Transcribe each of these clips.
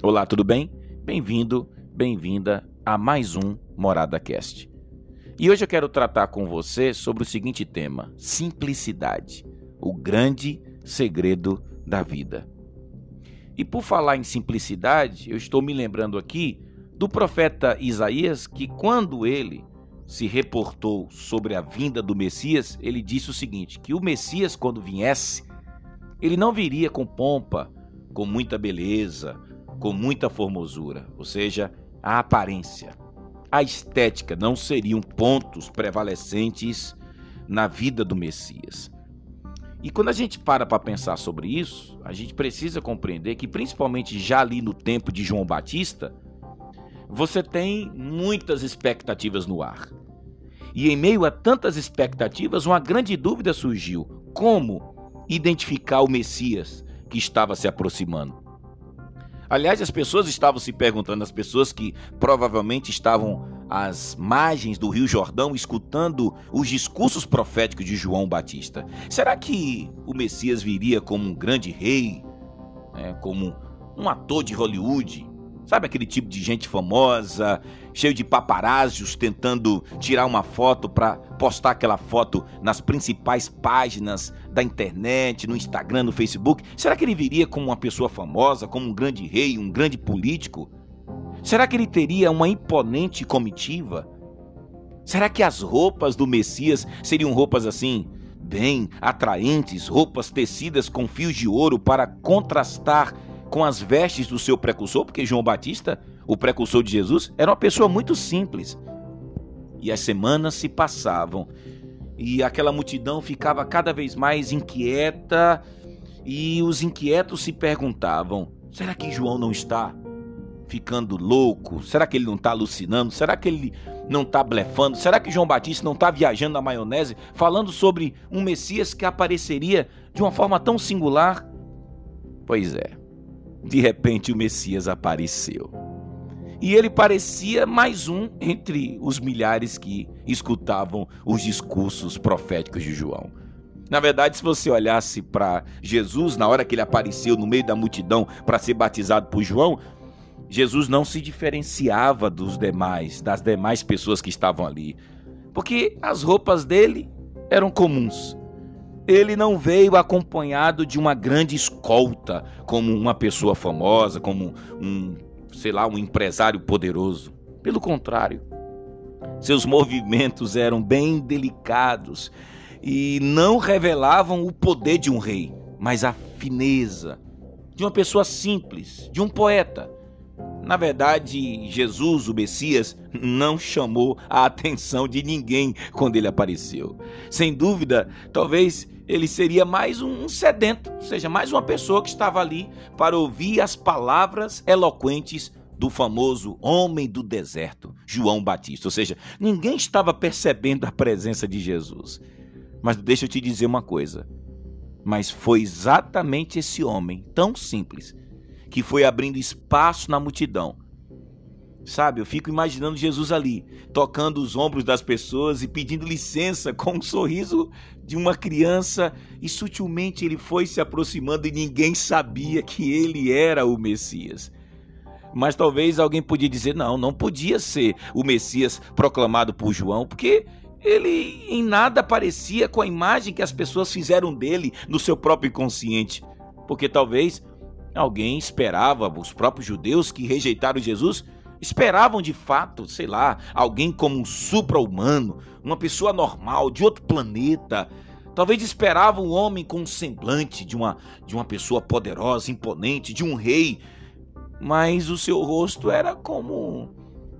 Olá, tudo bem? Bem-vindo, bem-vinda a mais um Morada Cast. E hoje eu quero tratar com você sobre o seguinte tema: simplicidade, o grande segredo da vida. E por falar em simplicidade, eu estou me lembrando aqui do profeta Isaías que quando ele se reportou sobre a vinda do Messias, ele disse o seguinte: que o Messias quando viesse, ele não viria com pompa, com muita beleza, com muita formosura, ou seja, a aparência, a estética não seriam pontos prevalecentes na vida do Messias. E quando a gente para para pensar sobre isso, a gente precisa compreender que, principalmente já ali no tempo de João Batista, você tem muitas expectativas no ar. E em meio a tantas expectativas, uma grande dúvida surgiu: como identificar o Messias que estava se aproximando? Aliás, as pessoas estavam se perguntando, as pessoas que provavelmente estavam às margens do Rio Jordão escutando os discursos proféticos de João Batista. Será que o Messias viria como um grande rei, né, como um ator de Hollywood? Sabe aquele tipo de gente famosa, cheio de paparazzios tentando tirar uma foto para postar aquela foto nas principais páginas da internet, no Instagram, no Facebook? Será que ele viria como uma pessoa famosa, como um grande rei, um grande político? Será que ele teria uma imponente comitiva? Será que as roupas do Messias seriam roupas assim, bem atraentes, roupas tecidas com fios de ouro para contrastar com as vestes do seu precursor, porque João Batista, o precursor de Jesus, era uma pessoa muito simples. E as semanas se passavam e aquela multidão ficava cada vez mais inquieta e os inquietos se perguntavam: será que João não está ficando louco? Será que ele não está alucinando? Será que ele não está blefando? Será que João Batista não está viajando na maionese, falando sobre um Messias que apareceria de uma forma tão singular? Pois é. De repente o Messias apareceu. E ele parecia mais um entre os milhares que escutavam os discursos proféticos de João. Na verdade, se você olhasse para Jesus na hora que ele apareceu no meio da multidão para ser batizado por João, Jesus não se diferenciava dos demais, das demais pessoas que estavam ali, porque as roupas dele eram comuns ele não veio acompanhado de uma grande escolta, como uma pessoa famosa, como um, sei lá, um empresário poderoso. Pelo contrário, seus movimentos eram bem delicados e não revelavam o poder de um rei, mas a fineza de uma pessoa simples, de um poeta. Na verdade, Jesus, o Messias, não chamou a atenção de ninguém quando ele apareceu. Sem dúvida, talvez ele seria mais um sedento, ou seja, mais uma pessoa que estava ali para ouvir as palavras eloquentes do famoso homem do deserto, João Batista. Ou seja, ninguém estava percebendo a presença de Jesus. Mas deixa eu te dizer uma coisa. Mas foi exatamente esse homem, tão simples, que foi abrindo espaço na multidão Sabe, eu fico imaginando Jesus ali, tocando os ombros das pessoas e pedindo licença com um sorriso de uma criança, e sutilmente ele foi se aproximando e ninguém sabia que ele era o Messias. Mas talvez alguém podia dizer: não, não podia ser o Messias proclamado por João, porque ele em nada parecia com a imagem que as pessoas fizeram dele no seu próprio inconsciente. Porque talvez alguém esperava, os próprios judeus que rejeitaram Jesus, Esperavam de fato, sei lá, alguém como um supra-humano, uma pessoa normal, de outro planeta. Talvez esperavam um homem com um semblante de uma, de uma pessoa poderosa, imponente, de um rei. Mas o seu rosto era como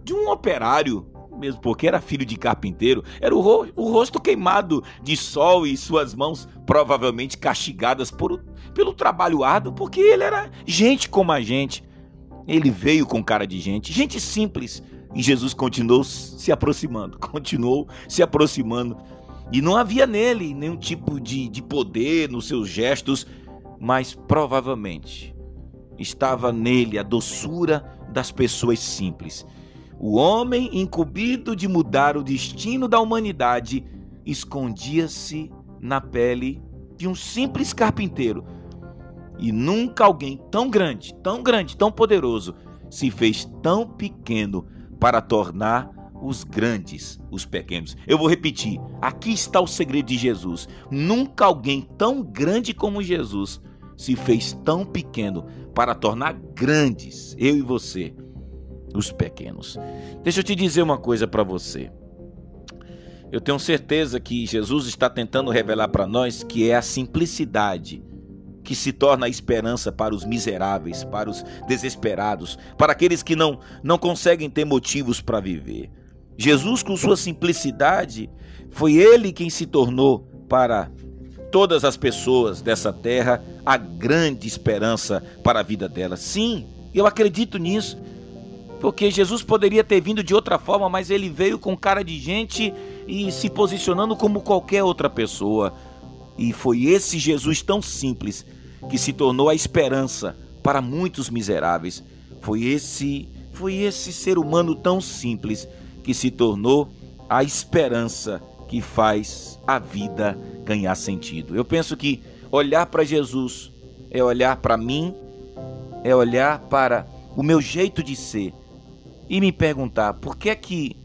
de um operário, mesmo porque era filho de carpinteiro. Era o, ro o rosto queimado de sol e suas mãos provavelmente castigadas por, pelo trabalho árduo, porque ele era gente como a gente. Ele veio com cara de gente, gente simples. E Jesus continuou se aproximando, continuou se aproximando. E não havia nele nenhum tipo de, de poder nos seus gestos, mas provavelmente estava nele a doçura das pessoas simples. O homem incumbido de mudar o destino da humanidade escondia-se na pele de um simples carpinteiro E nunca alguém tão grande, tão grande, tão poderoso se fez tão pequeno para tornar os grandes os pequenos. Eu vou repetir: aqui está o segredo de Jesus. Nunca alguém tão grande como Jesus se fez tão pequeno para tornar grandes, eu e você, os pequenos. Deixa eu te dizer uma coisa para você. Eu tenho certeza que Jesus está tentando revelar para nós que é a simplicidade que se torna a esperança para os miseráveis, para os desesperados, para aqueles que não, não conseguem ter motivos para viver. Jesus, com sua simplicidade, foi ele quem se tornou para todas as pessoas dessa terra a grande esperança para a vida delas. Sim, eu acredito nisso. Porque Jesus poderia ter vindo de outra forma, mas ele veio com cara de gente e se posicionando como qualquer outra pessoa. E foi esse Jesus tão simples que se tornou a esperança para muitos miseráveis. Foi esse, foi esse ser humano tão simples que se tornou a esperança que faz a vida ganhar sentido. Eu penso que olhar para Jesus é olhar para mim, é olhar para o meu jeito de ser e me perguntar por que é que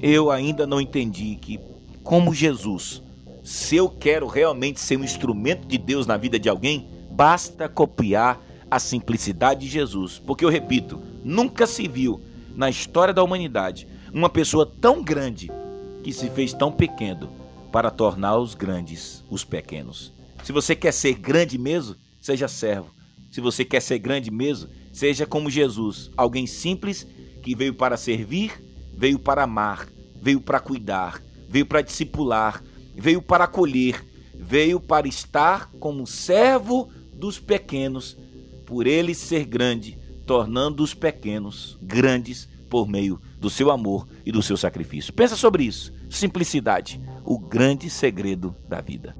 eu ainda não entendi que, como Jesus, se eu quero realmente ser um instrumento de Deus na vida de alguém, basta copiar a simplicidade de Jesus. Porque eu repito, nunca se viu na história da humanidade uma pessoa tão grande que se fez tão pequeno para tornar os grandes os pequenos. Se você quer ser grande mesmo, seja servo. Se você quer ser grande mesmo, seja como Jesus, alguém simples que veio para servir, veio para amar, veio para cuidar, veio para discipular, veio para acolher, veio para estar como servo dos pequenos, por ele ser grande, tornando os pequenos grandes por meio do seu amor e do seu sacrifício. Pensa sobre isso. Simplicidade, o grande segredo da vida.